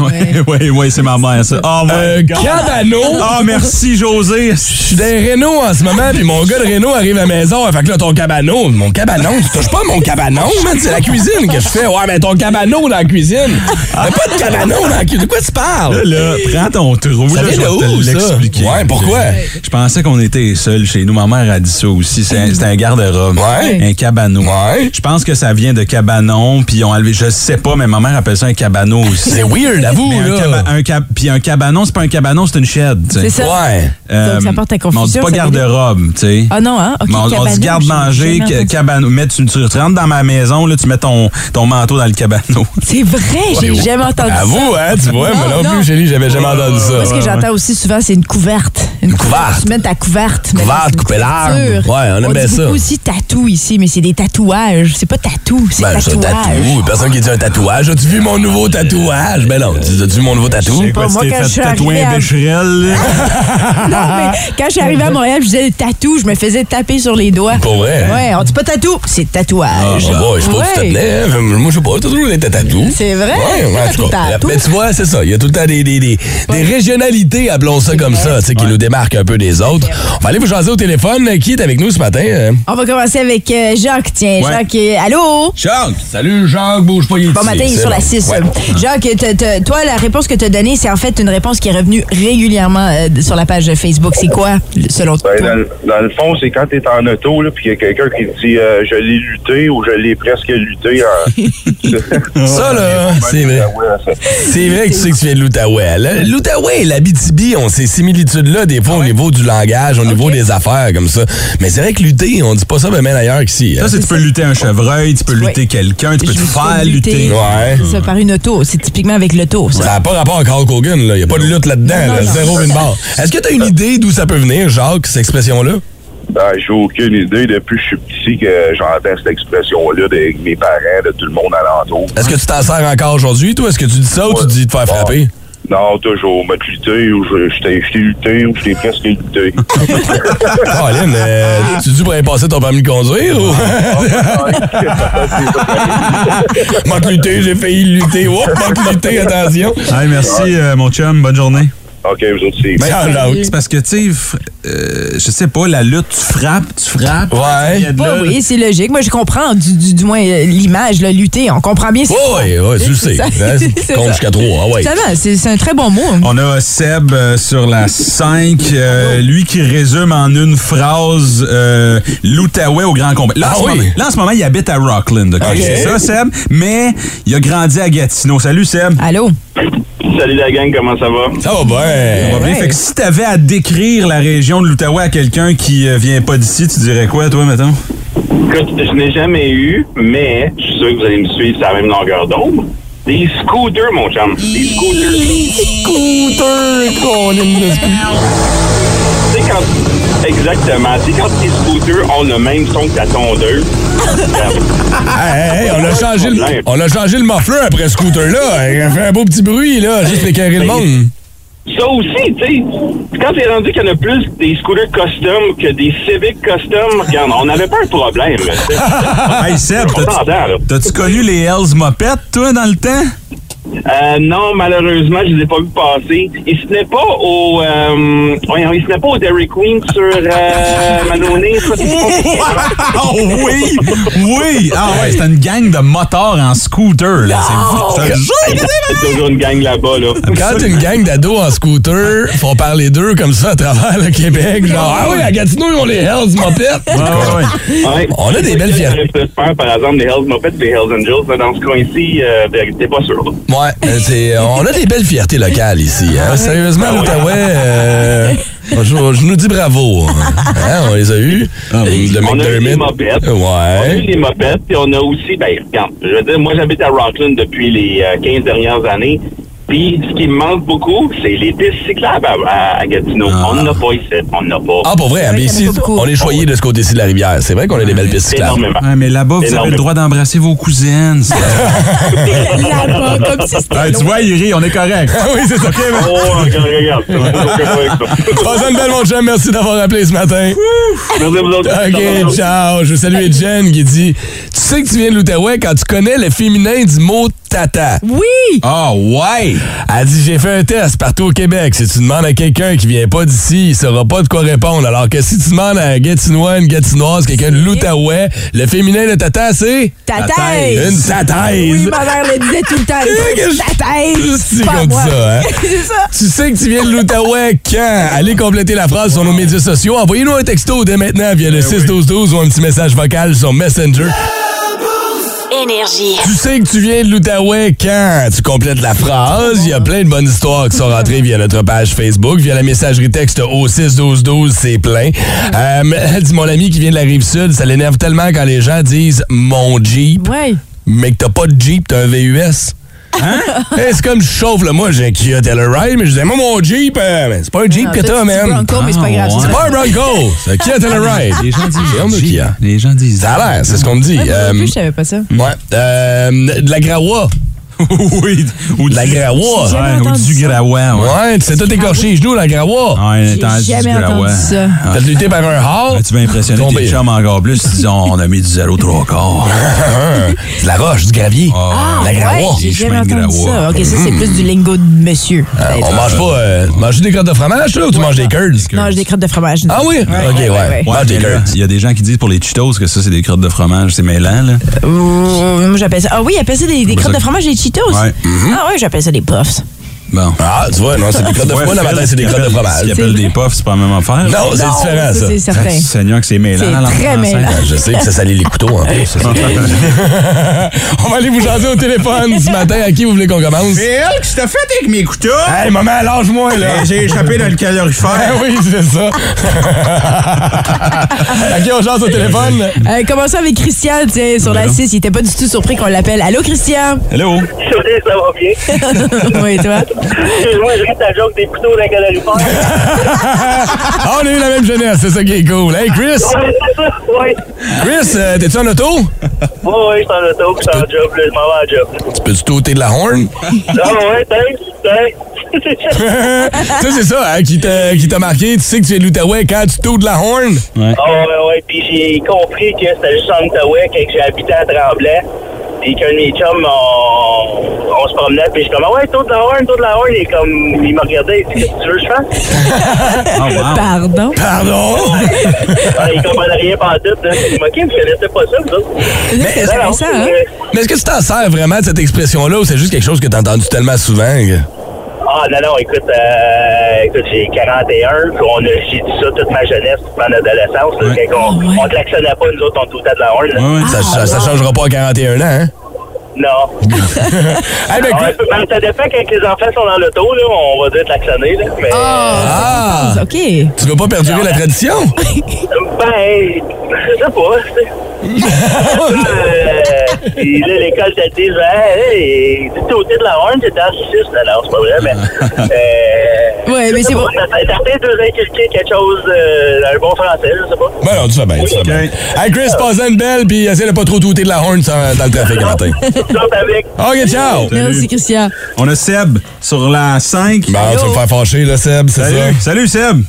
Oui, oui, oui, c'est ma mère, ça. Oh, my un God. cabano... Oh, merci, José. Je suis dans Renault en ce moment, puis mon gars de Renault arrive à la maison. Fait que là, ton cabanon, mon cabanon, tu touches pas mon cabanon, man, c'est la cuisine que je fais. Ouais, mais ton cabanon dans la cuisine. Y'a pas de cabanon dans la cuisine. De quoi tu parles? Là, prends ton trou. Ça là, vient de où, ça? Ouais, pourquoi? Je pensais qu'on était seuls chez nous. Ma mère a dit ça aussi. C'est un, garde-robe. Ouais. Un cabanon. Ouais. Je pense que ça vient de cabanon, puis ils ont enlevé. Je sais pas, mais ma mère appelle ça un cabanon aussi. C'est weird, un, là. caba- un cab- puis un cabanon, c'est pas un cabanon, c'est une shed. C'est ça. Ouais. Donc, ça porte à mais On dit confusion, pas ça garde-robe, tu sais. Ah non, hein? OK, Mais on, on dit garde-manger, cabanon. Mais tu, tu rentres dans ma maison, là, tu mets ton, ton manteau dans le cabanon. [LAUGHS] C'est vrai, j'ai jamais entendu ça. Avoue, hein, tu vois, moi non non. plus, Chélie, j'avais jamais entendu Moi, ce ça. que j'entends aussi souvent, c'est une couverte. Une couverte. Tu mets ta couverte. Couverte, couper l'arbre. Ouais, on aime bien ça. aussi tatou ici, mais c'est des tatouages. C'est pas tatou, c'est Ben, c'est un tatouage. tatou. Personne qui dit un tatouage. As-tu vu mon nouveau tatouage? Ben non, tu as-tu vu mon nouveau tatou? C'est pas, moi, quand je suis arrivée un à- bécherel? [LAUGHS] Non, mais quand je suis arrivée à Montréal, je disais tatou, je me faisais taper sur les doigts. Pour vrai? Ouais, on dit pas tatou, c'est tatouage. Ah, bon, je sais pas tu te hein. Moi, je sais pas, t'as toujours été tatou. C'est vrai? Ouais. Mais tu vois, c'est ça. Il y a tout le temps des, des, des, des régionalités, appelons ça comme ça, tu sais, qui nous démarquent un peu des autres. On va aller vous jaser au téléphone. Qui est avec nous ce matin? euh? On va commencer avec euh, Jacques. Tiens. Jacques, euh, allô? Jacques. Salut, Jacques. Bouge pas, il Bon matin, il est sur la bon. 6. Ouais. Jacques, toi, la réponse que tu as donnée, c'est en fait une réponse qui est revenue régulièrement euh, sur la page Facebook. C'est quoi, selon toi? Ben, dans, le- dans le fond, c'est quand tu es en auto, là, puis il y a quelqu'un qui te dit euh, je l'ai lutté ou je l'ai presque lutté en, [LAUGHS] [LAUGHS] Ça, là, c'est vrai. C'est vrai que tu sais que tu viens de l'Outaouais. Le- L'Outaouais et l'Abitibi ont ces similitudes-là, des fois, au niveau du langage, au niveau des affaires, comme ça. Mais c'est vrai que lutter, on dit pas ça même ailleurs qu'ici. hein. Ça, c'est tu peux lutter un chevreuil, tu peux lutter quelqu'un, tu peux te faire peux lutter. Ouais. Ça par une auto. C'est typiquement avec l'auto. Ça. Ça n'a pas rapport à Carl Hogan. Il n'y a pas de lutte là-dedans, là. Zéro une barre. Est-ce que tu as une idée d'où ça peut venir, Jacques, cette expression-là? Ben, j'ai aucune idée depuis que je suis petit que j'entends cette expression-là de mes parents, de tout le monde alentour. Est-ce que tu t'en sers encore aujourd'hui, toi? Est-ce que tu dis ça ou tu dis de te faire frapper? Non, toujours. Me lutter ou je je t'ai je t'ai lutté ou je t'ai presque lutté. [LAUGHS] Caroline, euh, tu dis pour aller passer ton permis de conduire ou? [LAUGHS] Manque lutter, j'ai failli lutter. Oups, manque lutter, attention. Hey, merci, euh, mon chum. Bonne journée. OK, vous autres, c'est... Ben, Jacques. c'est parce que, tu sais, euh, je sais pas, la lutte, tu frappes, tu frappes. Ouais. Il y a de Bah là- oui, c'est logique. Moi, je comprends du, du- du moins euh, l'image, là, lutter. On comprend bien. Oui, oui, tu le [LAUGHS] sais. C'est ça. hein, [LAUGHS] C'est Compte ça. jusqu'à 3. Ah ouais. C'est c'est un très bon mot. On a Seb euh, sur la 5, euh, lui qui résume en une phrase euh, l'Outaouais au grand combat. Là, en Ah ce oui. moment, là, en ce moment, il habite à Rockland. ok? Ok. C'est ça, Seb? Mais il a grandi à Gatineau. Salut, Seb. Allô? Salut la gang, comment ça va? Ça va bien. Ça va bien? Fait que si t'avais à décrire la région de l'Outaouais à quelqu'un qui euh, vient pas d'ici, tu dirais quoi, toi, mettons? Écoute, je n'ai jamais eu, mais je suis sûr que vous allez me suivre sur la même longueur d'onde. Des scooters, mon chum. Des scooters. Scooter, qu'on aime. Tu sais, quand... Exactement. Tu sais, quand tes scooters ont le même son que ta tondeuse, [LAUGHS] Hey, hey, on, a changé le, on a changé le muffler après ce scooter-là. Il a fait un beau petit bruit, là, juste éclairer le monde. Ça aussi, tu sais, quand c'est rendu qu'il y en a plus des scooters custom que des Civic custom, regarde, on n'avait pas un problème. [LAUGHS] Hey, Seb, t'as-tu connu les Hells Mopettes, toi, dans le temps? Euh, non, malheureusement, je les ai pas vus passer. Ils se tenaient pas au... Euh, voyons, ils se tenaient pas au Dairy Queen sur euh, Manonné. ça, c'est pas- [LAUGHS] Oh oui! Oui! Ah ouais, c'était une gang de motards en scooter, là. C'est c'est un jeu! C'est toujours une gang là-bas, là. Quand une gang d'ados en scooter font parler d'eux comme ça à travers le Québec, genre, ah oui, à Gatineau, ils ont les Hells Mopettes. Ouais, ouais, ouais. On a des belles fiertés. Par exemple, des Hells Muppets et des Hells Angels. mais Dans ce coin-ci, euh, ben, t'es pas sûr. là. Ouais, euh, c'est, on a des belles fiertés locales ici. Hein? Sérieusement, l'Outaouais, euh, je, je nous dis bravo. Hein, on les a eus. Ah oui. Le On a eu McDermott. mopettes. On a eu des mopettes, puis on a aussi, ben, regarde, je veux dire, moi, j'habite à Rockland depuis les euh, 15 dernières années. Puis, ce qui me manque beaucoup, c'est les pistes cyclables à, à- à Gatineau. On n'en a pas ici. On n'en a pas. Ah, pour vrai, pas beaucoup. on est choyé de ce côté-ci de la rivière. C'est vrai qu'on a des belles pistes cyclables. Énormément. Ouais, mais là-bas, vous avez le droit d'embrasser vos cousines. Là-bas, [LAUGHS] comme si c'était tu vois, il rit, on est correct. Ah oui, c'est ça. Oh, regarde, regarde. [LAUGHS] Ça va pas avec ça. Passe une belle, mon chum. Merci d'avoir appelé ce matin. Merci à vous autres. OK, ciao. Je veux saluer Jen qui dit Tu sais que tu viens de l'Outaouais quand tu connais le féminin du mot tata. Oui! Ah ouais! Elle dit J'ai fait un test partout au Québec. Si tu demandes à quelqu'un qui vient pas d'ici, il saura pas de quoi répondre. Alors que si tu demandes à un Gatinois, une Gatinoise, quelqu'un de l'Outaouais, le féminin de tata, c'est? Ta Ta tête! une tataise. Oui, ma mère le disait tout le temps. [LAUGHS] Qu'est-ce que je- Ta tête! [LAUGHS] C'est ça, hein? [LAUGHS] Ça. Tu sais que tu viens de l'Outaouais quand? Allez compléter la phrase sur nos médias sociaux. Envoyez-nous un texto dès maintenant via le 61212 ou un petit message vocal sur Messenger. Énergie. Tu sais que tu viens de l'Outaouais quand tu complètes la phrase. Il y a plein de bonnes histoires qui sont rentrées via notre page Facebook, via la messagerie texte au 61212, c'est plein. Euh, dit, mon ami qui vient de la rive sud, ça l'énerve tellement quand les gens disent mon Jeep, Ouais. mais que t'as pas de Jeep, t'as un VUS. Hein? Eh, c'est comme je chauffe, là. Moi, j'ai un Kia Telluride, mais je disais, moi, mon Jeep, euh, mais c'est pas un Jeep Non, que toi, t'as, man. Bronco, mais c'est pas grave. Ah, c'est C'est pas un Bronco, c'est un Kia Telluride. Les gens disent C'est un Jeep. Kia. Les gens disent Ça a l'air, c'est ce qu'on me dit. Ouais, Euh, plus, je savais pas ça. ouais. Euh, de la Grawa. [LAUGHS] oui. Ou De la Grawa. Ouais, ou entendu du grawa, ouais. Ouais, tu sais tout écorché les genoux, la Grawa. Ouais, J'ai entendu du jamais entendu grawa. ça. T'as lutté par un hall. Ouais, tu vas impressionner tes chums encore plus. Disent, on a mis du 0 3 quarts. [LAUGHS] C'est de la roche, du gravier. Ah, la ouais, Grawa. j'ai jamais entendu ça. OK, ça, c'est plus du lingo de monsieur. Euh, on mange pas. Euh, manges des crottes de fromage, là, ou tu manges des curds? Non, j'ai des crottes de fromage. Ah oui? ok, ouais. Mange des curds. Il y a des gens qui disent pour les Cheetos que ça, c'est des crottes de fromage. C'est mêlant, là. Euh, moi, j'appelle ça. Ah oui, appelle ça des, crottes de fromage, des Cheetos. Ouais. Ah oui, j'appelle ça des puffs. Bon. Ah, tu vois, non, c'est des crottes de fromage. Matin, c'est des crottes de Ce fromage. qu'ils appellent des puffs, c'est pas la même affaire. Non, c'est différent, ça. C'est certain. Ah, Seigneur, que c'est mêlant. C'est très mêlant. Je sais que ça salit les couteaux en plus. c'est ça. [LAUGHS] On va aller vous jaser au téléphone ce matin. À qui vous voulez qu'on commence? Phil, qu'est-ce que t'as fait avec mes couteaux? Hey, maman, lâche-moi, là. Eh, J'ai échappé dans le calorifère. [LAUGHS] oui, c'est ça. [LAUGHS] à qui on jase au téléphone? Euh, commençons avec Christian, tiens, sur la 6. Il était pas du tout surpris qu'on l'appelle. Allô, Christian? Hello. Salut, ça va bien. oui, toi? [LAUGHS] Excuse-moi, je ris ta joke des couteaux d'un calorifère. [LAUGHS] Ah, on a eu la même jeunesse, c'est ça qui est cool. Hey, Chris! Ouais, ça, ouais. Chris, euh, t'es-tu en auto? Ouais, ouais, je suis en auto, je suis en job, là, je m'en vais en job. Tu peux-tu t'ôter de la horn? Ah ouais, thanks, thanks. [LAUGHS] ça, c'est ça, hein, qui t'a qui t'a marqué. Tu sais que tu es de l'Outaouais quand tu t'ôtes de la horn? Ah ouais, ouais, puis j'ai compris que c'était juste en Outaouais quand j'ai habité à Tremblant. Puis qu'un de mes chums, on, on se promenait, puis je suis comme, ah ouais, taux de la horn, taux de la horn. Est comme, il m'a regardé, il dit, qu'est-ce que tu veux que je fasse? [LAUGHS] Oh, wow. Pardon? Pardon? [LAUGHS] Ah, il comprenait rien pas tout. Là. Il m'a dit, vous connaissez pas ça, vous autres? Hein? Mais est-ce que tu t'en sers vraiment de cette expression-là ou c'est juste quelque chose que t'as entendu tellement souvent? que- Ah non, non, écoute, euh, écoute j'ai 41, puis on a, j'ai dit ça toute ma jeunesse, toute mon adolescence. Là, Ouais. on, Ah, ouais. on klaxonnait pas, nous autres, on toutait de la horn. Ouais. Ça, ça, ça changera pas à 41 ans, hein? Non. Hey, [LAUGHS] ben, Ah, Chris- ben, ça dépend quand les enfants sont dans l'auto, là, on va dire klaxonner, là. Mais, Ah! OK. Tu veux pas perdurer la tradition? ben, je sais pas, tu sais. Puis là, l'école te dit, hey, tu toutais de la horn, t'étais assististe. Non, non, c'est pas vrai, mais... [LAUGHS] Euh, Ouais, mais c'est bon. Ça peut-être nous inculquer quelque chose, euh, un bon français, je sais pas. Ben non, tu fais bien, tu fais bien. Hey, Chris, passe une belle, puis essaie de pas trop touter de la horn dans le trafic matin. [LAUGHS] OK, ciao! Merci, Christian. On a Seb sur la 5. Bon, tu vas me faire fâcher, là, Seb, c'est ça? Salut. Salut, Seb.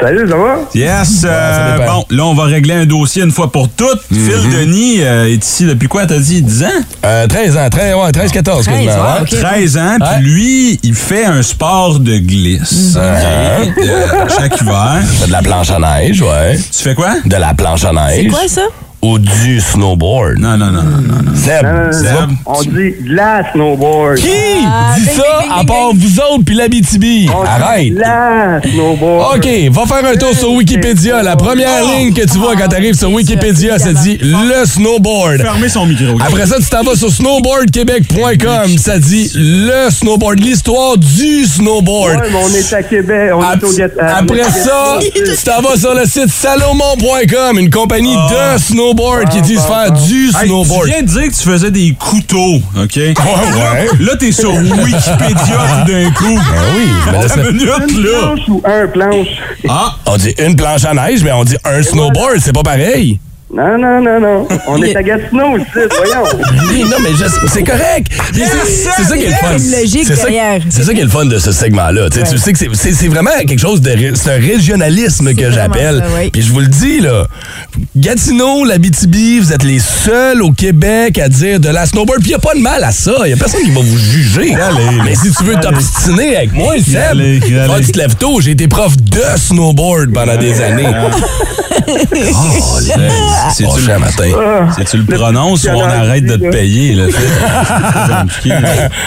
Salut, ça va? Yes. euh, bon, là, on va régler un dossier une fois pour toutes. Phil Denis euh, est ici depuis quoi, t'as dit? 10 ans? Euh, 13 ans, 13, ouais, 13, 14, 13, quasiment. ouais, hein? ok. 13 ans, puis lui, il fait un sport de glisse. OK? Euh, chaque hiver. [LAUGHS] De la planche à neige, ouais. Tu fais quoi? De la planche à neige. C'est quoi ça? Ou du snowboard? Non, non, non, non, non. non. Seb, Seb. On dit de la snowboard. Qui Ah, dit ding, ça ding, ding, à part vous autres puis? On dit Arrête! de la snowboard. OK, va faire un tour sur Wikipédia. La première ligne que tu vois quand t'arrives sur Wikipédia, ça dit le snowboard. Fermez son micro. Après ça, tu t'en vas sur snowboardquebec.com. Ça dit le snowboard, l'histoire du snowboard. Ouais, mais on est à Québec. On Ap- est au Après ça, tu t'en vas sur le site salomon.com, une compagnie de snowboard qui dit se faire du Hey, snowboard. tu viens de dire que tu faisais des couteaux, OK? ouais. Là, t'es sur Wikipédia tout d'un coup. Ben oui, mais là, Une minute, là. planche ou un planche? Ah, on dit une planche à neige, mais on dit un snowboard, c'est pas pareil. Non, non, non, non. On est à Gatineau ici, voyons. Oui, non, mais c'est correct. C'est ça qui est le fun. C'est ça- derrière. C'est ça qui est le fun de ce segment-là. Tu sais, Tu sais que c'est- vraiment quelque chose de. C'est un régionalisme que j'appelle. Puis je vous le dis, là. Gatineau, l'Abitibi, vous êtes les seuls au Québec à dire de la snowboard. Puis il a pas de mal à ça. Il y a personne qui va vous juger. Mais si tu veux t'obstiner avec moi, Seb, tu te lèves tôt. J'ai été prof de snowboard pendant des années. [LAUGHS] Oh, c'est-tu oh, le, matin. c'est tu le prononces ou on arrête de te payer, là? [LAUGHS] C'est.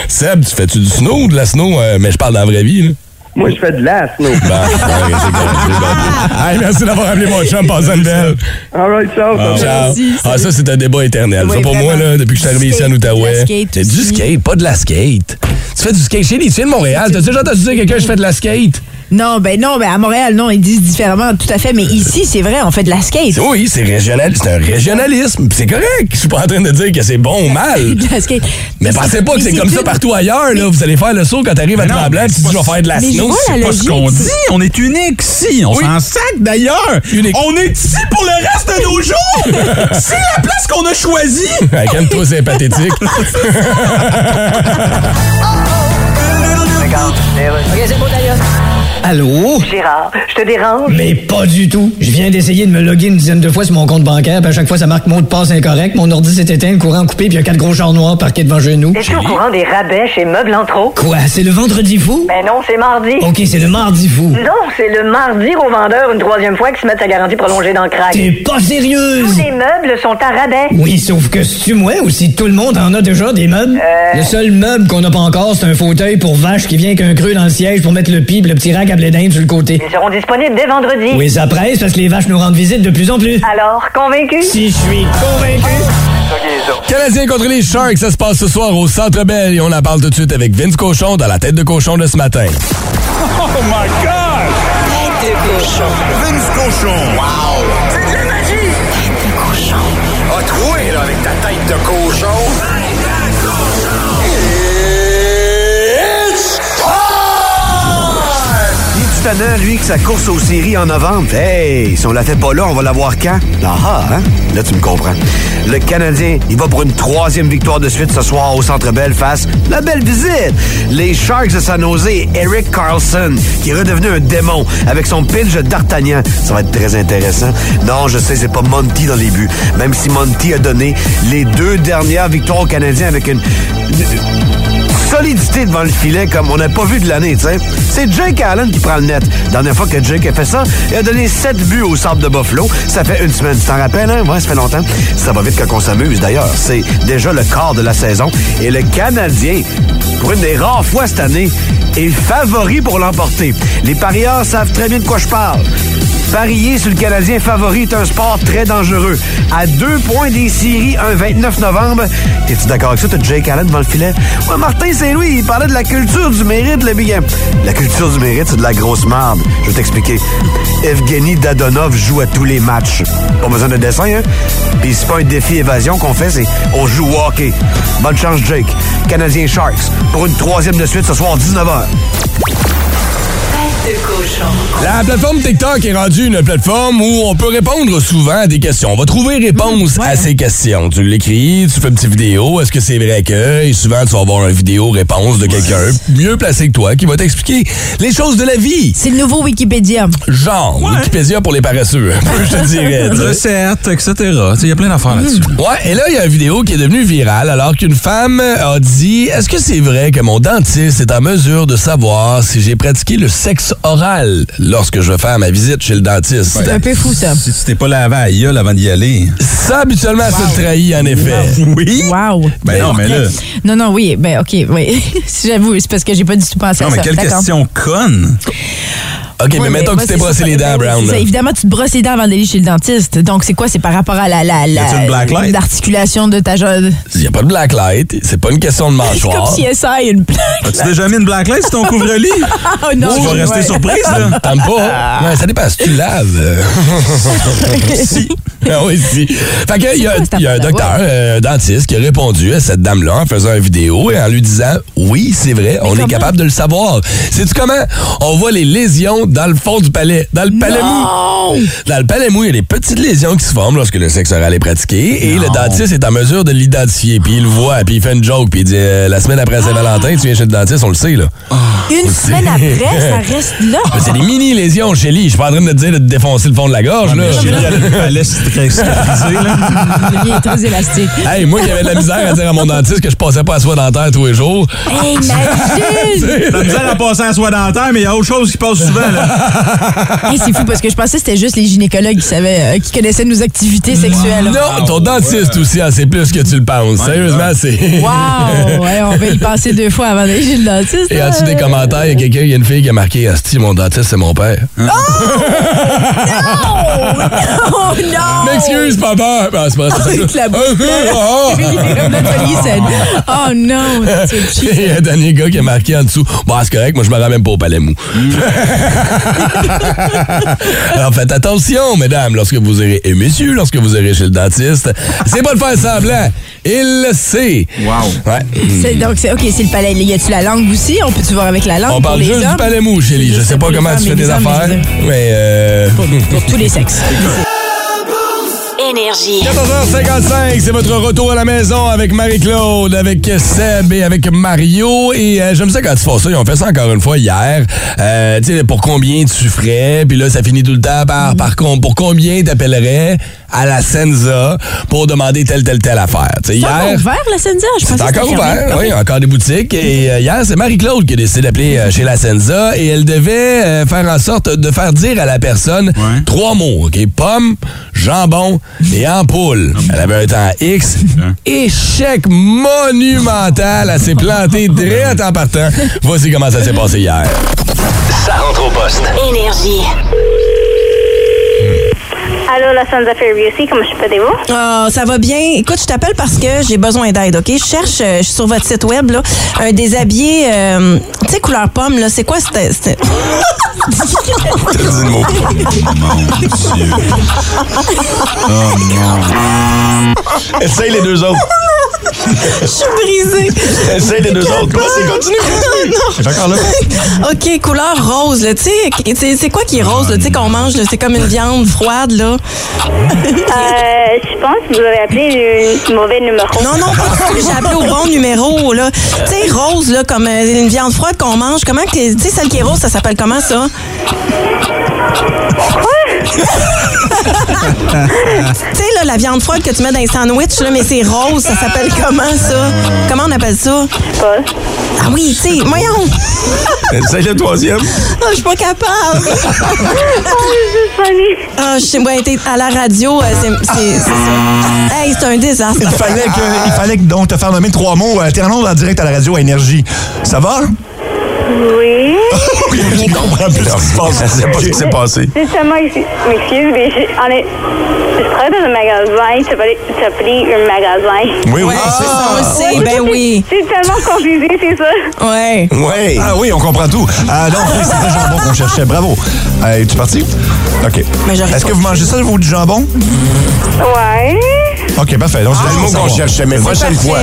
Seb, tu fais-tu du snow ou de la snow? Euh, mais je parle dans la vraie vie, là. Moi, je fais de la snow. C'est c'est bon. Hey, merci d'avoir appelé mon chum, passe une belle. All right, ciao. Ciao. Merci, Ah, ça, c'est un débat éternel. Oui, ça, pour moi, là, depuis que je suis arrivé ici en Outaouais. C'est du skate, pas de la skate. Tu fais du skate chez les tu viens de Montréal. T'as déjà entendu dire à quelqu'un je fais de la skate? Non, ben non, ben à Montréal, non, ils disent différemment, tout à fait. Mais ici, c'est vrai, on fait de la skate. Oui, c'est régional, c'est un régionalisme. C'est correct. Je suis pas en train de dire que c'est bon ou mal. [LAUGHS] De la skate. Mais pensez pas que c'est comme ça partout ailleurs. Là. Vous allez faire le saut quand t'arrives à Tremblant, tu dis c'est je vais faire de la snow. vois la C'est pas ce logique, qu'on c'est- dit. On est unique ici. On Oui. s'en sac d'ailleurs. On est ici pour le reste de nos jours. [LAUGHS] C'est la place qu'on a choisie. [LAUGHS] Calme-toi, c'est pathétique. Allô? Gérard, je te dérange? Mais pas du tout. Je viens d'essayer de me loguer une dizaine de fois sur mon compte bancaire, puis à chaque fois, ça marque mot de passe incorrect. Mon ordi s'est éteint, le courant coupé, puis il y a quatre gros chars noirs parqués devant chez nous. Es-tu au courant des rabais chez Meubles en trop? Quoi? C'est le vendredi fou? Ben non, c'est mardi. OK, c'est le mardi fou. Non, c'est le mardi aux vendeurs une troisième fois qui se mettent sa garantie prolongée dans le crack. T'es pas sérieuse? Tous les meubles sont à rabais. Oui, sauf que si tu moi ou si tout le monde en a déjà des meubles? Euh. Le seul meuble qu'on n'a pas encore, c'est un fauteuil pour vache qui vient avec un creux dans le siège pour mettre le pied le petit rack à blé d'Inde sur le côté. Ils seront disponibles dès vendredi. Oui, ça presse parce que les vaches nous rendent visite de plus en plus. Alors, convaincu? Si je suis convaincu. Canadiens contre les Sharks, ça se passe ce soir au Centre Bell et on en parle tout de suite avec Vince Cochon dans la tête de cochon de ce matin. Oh my God! Tête de cochon. Vince Cochon. Wow! C'est de la magie! Tête de cochon. A troué, là, avec ta tête de cochon. Lui, que sa course aux séries en novembre. Hey, si on la fait pas là, on va la voir quand? Ah ah, hein? Là, tu me comprends. Le Canadien, il va pour une troisième victoire de suite ce soir au Centre Bell face la belle visite. Les Sharks de San Jose Eric Carlson, qui est redevenu un démon avec son pinch d'Artagnan. Ça va être très intéressant. Non, je sais, c'est pas Monty dans les buts. Même si Monty a donné les deux dernières victoires aux Canadiens avec une solidité devant le filet comme on n'a pas vu de l'année, tu sais. C'est Jake Allen qui prend le net. Dernière fois que Jake a fait ça, il a donné 7 buts au Sable de Buffalo. Ça fait une semaine. Tu t'en rappelles, hein? Ouais, ça fait longtemps. Ça va vite quand on s'amuse, d'ailleurs. C'est déjà le quart de la saison. Et le Canadien, pour une des rares fois cette année, est favori pour l'emporter. Les parieurs savent très bien de quoi je parle. Parier sur le Canadien favori est un sport très dangereux. À deux points des séries, un 29 novembre. Es-tu d'accord avec ça? T'as Jake Allen devant le filet? Martin Saint-Louis, il parlait de la culture du mérite, le big. La culture du mérite, c'est de la grosse merde. Je vais t'expliquer. Evgeny Dadonov joue à tous les matchs. Pas besoin de dessin, hein? Puis c'est pas un défi évasion qu'on fait, c'est on joue au. Bonne chance, Jake. Canadien Sharks, pour une troisième de suite ce soir, 19h. La plateforme TikTok est rendue une plateforme où on peut répondre souvent à des questions. On va trouver réponse à ces questions. Tu l'écris, tu fais une petite vidéo. Est-ce que c'est vrai que? Et souvent, tu vas avoir une vidéo réponse de quelqu'un mieux placé que toi qui va t'expliquer les choses de la vie. C'est le nouveau Wikipédia. Genre, Wikipédia pour les paresseux, un peu, je te dirais. Recettes, etc. Il y a plein d'affaires là-dessus. Ouais, et là, il y a une vidéo qui est devenue virale alors qu'une femme a dit Est-ce que c'est vrai que mon dentiste est en mesure de savoir si j'ai pratiqué le sexe oral? Lorsque je vais faire ma visite chez le dentiste? C'est un peu fou, ça. Si tu t'es pas lavé à la gueule avant d'y aller. Ça, habituellement, ça te trahit, en effet. [LAUGHS] Oui? Wow. Ben non, mais là. Non, non, oui. Ben, OK, oui. Si [LAUGHS] J'avoue, c'est parce que j'ai pas du tout pensé Non, à mais ça. quelle D'accord. question conne. OK, Oui, mais mettons que tu t'es brossé ça, les dents, ben Brown. ça. Évidemment, tu te brosses les dents avant d'aller chez le dentiste. Donc, c'est quoi? C'est par rapport à la, la, Y a-t-il une black la, light? l'articulation de ta jambe. Il n'y a pas de blacklight, c'est pas une question de [LAUGHS] C'est comme mâchoire. si SI une. As-tu déjà mis une blacklight sur ton couvre-lit? Oh [LAUGHS] non. Tu vas rester surprise, là. [LAUGHS] T'aimes pas? Ouais, ça dépend si tu laves. si. Ah oui, si. Fait que, il y a, il y a un docteur, euh, un dentiste, qui a répondu à cette dame-là en faisant une vidéo et en lui disant Oui, c'est vrai, on est capable de le savoir. Sais-tu comment? On voit les lésions dans le fond du palais, dans le palais mou. Dans le palais mou, il y a des petites lésions qui se forment lorsque le sexe oral est pratiqué et le dentiste est en mesure de l'identifier. Puis il le voit, puis il fait une joke, puis il dit euh, La semaine après Saint-Valentin, tu viens chez le dentiste, on le sait, là. Une Aussi. semaine après, ça reste là. Mais C'est des mini-lésions, Shelly. Je suis pas en train de te dire de te défoncer le fond de la gorge, là. Chélie, elle là. [LAUGHS] Il est très élastique. Hey, moi qui avais de la misère à dire à mon dentiste que je passais pas à soie dentaire tous les jours. Hey, imagine! [LAUGHS] La misère à passer à soie dentaire, mais il y a autre chose qui passe souvent, là. [LAUGHS] Hey, c'est fou parce que je pensais que c'était juste les gynécologues qui savaient, euh, qui connaissaient nos activités sexuelles. Non, ton dentiste aussi sait plus que tu le penses. Sérieusement, c'est. Wow! Ouais, on va y penser deux fois avant d'aller chez le dentiste. Et dessous des il y a quelqu'un, il y a une fille qui a marqué Asti, mon dentiste, c'est mon père. Oh [LAUGHS] non! M'excuse, papa! Ben, c'est pas ça. Avec la bouche [LAUGHS] Oh! Nathalie [LAUGHS] said, Oh non, c'est Il y a un dernier gars qui a marqué en dessous Bon, c'est correct, moi je me rends même pas au palais mou. Alors faites attention, mesdames, lorsque vous irez, et messieurs, lorsque vous irez chez le dentiste. C'est pas de faire semblant. Il le sait. Wow. Ouais. Donc, c'est OK, c'est le palais. Y a-tu la langue aussi? On peut-tu voir avec la langue On pour parle les juste hommes? du palais mou, Chélie. Je sais pas comment tu fais des affaires, mais euh... Pour tous les sexes. [LAUGHS] Énergie. 14h55, c'est votre retour à la maison avec Marie-Claude, avec Seb et avec Mario. Et euh, j'aime ça quand tu fais ça. Ils ont fait ça encore une fois hier. Euh, tu sais, pour combien tu ferais? Puis là, ça finit tout le temps par, par com- pour combien t'appellerais à la Senza pour demander telle, telle, telle affaire? C'est encore hier. ouvert, la Senza? Je encore ouvert, oui, encore des boutiques. Et euh, hier, c'est Marie-Claude qui a décidé d'appeler euh, chez la Senza et elle devait euh, faire en sorte de faire dire à la personne trois mots, OK? Pomme, jambon et ampoule. Elle avait un temps X. Échec monumental. Elle s'est plantée direct en partant. Voici comment ça s'est passé hier. Ça rentre au poste. Énergie. Allô, la Sons of Beauty, comment je peux aider vous? Ah, ça va bien. Écoute, je t'appelle parce que j'ai besoin d'aide, OK? Je cherche euh, je suis sur votre site web, là, un déshabillé, euh, tu sais, couleur pomme, là. C'est quoi? C'était... c'était- [LAUGHS] Essaye les deux autres. Je suis brisée. Essaye les deux autres. Vas-y, continue. [LAUGHS] encore là. OK, couleur rose, là. Tu sais, c'est- c'est quoi qui est rose, là? Tu sais, qu'on mange, là? C'est comme une viande froide, là. Euh, je pense que vous avez appelé le mauvais numéro. Non, non, pas du tout. J'ai appelé au bon numéro, là. Tu sais, rose, là, comme euh, une viande froide qu'on mange. Comment que. Tu sais, celle qui est rose, ça s'appelle comment, ça? Tu sais, là, la viande froide que tu mets dans les sandwichs, là, mais c'est rose, ça s'appelle comment, ça? Comment on appelle ça? Ah oui, tu sais, voyons! Essaye le troisième. Ah, je suis pas capable! [LAUGHS] Ah, je sais, ouais, t'es à la radio, euh, c'est c'est- c'est ça. Hey, c'est un désastre. Il fallait que, il fallait que donc te faire nommer trois mots. Euh, T'es en direct à la radio à Énergie. Ça va? Oui. [LAUGHS] Je comprends plus ce qui se passe. Je sais pas ce qui s'est passé. C'est seulement, m'excuse, mais j'ai- je travaille dans un magasin, ça s'appelle un magasin. Oui, oui. Ouais, c'est ça, on le sait, ben oui. C'est tellement confusé, c'est ça. Ouais. Oui. Ah oui, on comprend tout. Ah non, oui, c'était jambon qu'on cherchait. Bravo. Euh, Es-tu parti? OK. Est-ce que vous mangez ça, vous, du jambon? Ouais. OK, parfait. Donc, c'est le mot qu'on cherchait, mais prochaine fois.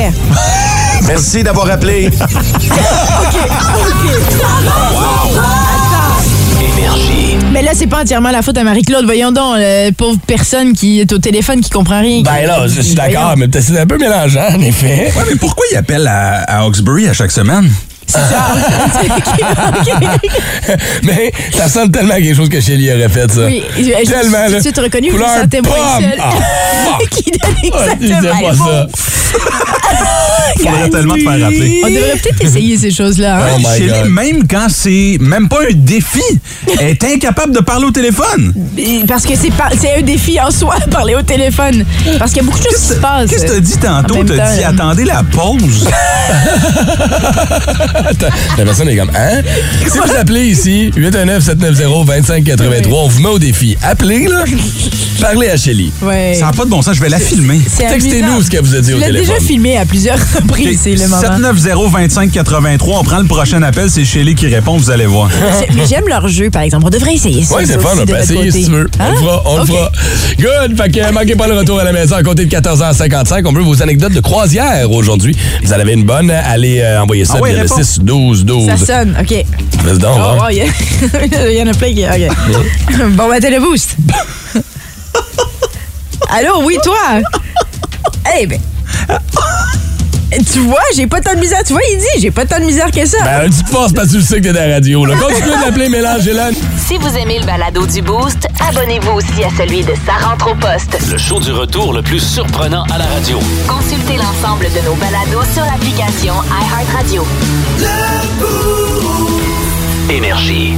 Merci d'avoir appelé. [LAUGHS] Énergie. Mais là, c'est pas entièrement la faute à Marie-Claude. Voyons donc, euh, pauvre personne qui est au téléphone qui comprend rien. Ben là, je suis d'accord, mais peut-être c'est un peu mélangeant, en effet. Ouais, mais pourquoi il appelle à, à Hawkesbury à chaque semaine? [LAUGHS] mais ça ressemble tellement à quelque chose que Shelly aurait fait, ça. Oui, je- je- tellement, tout de là. suite reconnu, je me sentais moins seule. Ah, fuck. [LAUGHS] qui donne Ah, je exactement pas ça. [LAUGHS] mot. Faudrait tellement te faire rappeler. On devrait peut-être essayer ces choses-là. hein? Oh my Chez God. lui, même quand c'est même pas un défi, elle est incapable de parler au téléphone. Parce que c'est un défi en soi, parler au téléphone. Parce qu'il y a beaucoup de choses qui se passent. Qu'est-ce que t'as dit tantôt? T'as dit, attendez la pause. La personne est comme, hein? Si vous appelez ici, 819-790-2583, on vous met au défi. Appelez, là. Parlez à Shelly. Ouais. Ça n'a pas de bon sens, je vais la filmer. Textez-nous ce qu'elle vous a dit au téléphone. déjà filmé à plusieurs [LAUGHS] reprises, 790-2583, on prend le prochain appel, c'est Shelly qui répond, vous allez voir. [LAUGHS] J'aime leur jeu, par exemple. On devrait essayer ça. Oui, c'est fun, on peut essayer si tu veux. On le hein? fera, on le fera. Good, fait que manquez pas le retour à la maison à côté de 14h55. On veut vos anecdotes de croisière aujourd'hui. Vous en avez une bonne, allez euh, envoyer ça ah le 6 12, 12. Ça sonne, OK. Vas-y donc, oh, hein? oh, yeah. [LAUGHS] Il y en a plein qui. OK. bon, ben, t'es le boost. [LAUGHS] Allô, oui, toi? Eh hey, ben. Tu vois, j'ai pas tant de misère. Tu vois, il dit, j'ai pas tant de misère que ça. Ben, tu forces parce que tu le sais que t'es dans la radio. Là. [LAUGHS] Continuez de l'appeler Mélangez-la. Si vous aimez le balado du Boost, abonnez-vous aussi à celui de Sa rentre au poste. Le show du retour le plus surprenant à la radio. Consultez l'ensemble de nos balados sur l'application iHeartRadio. Énergie.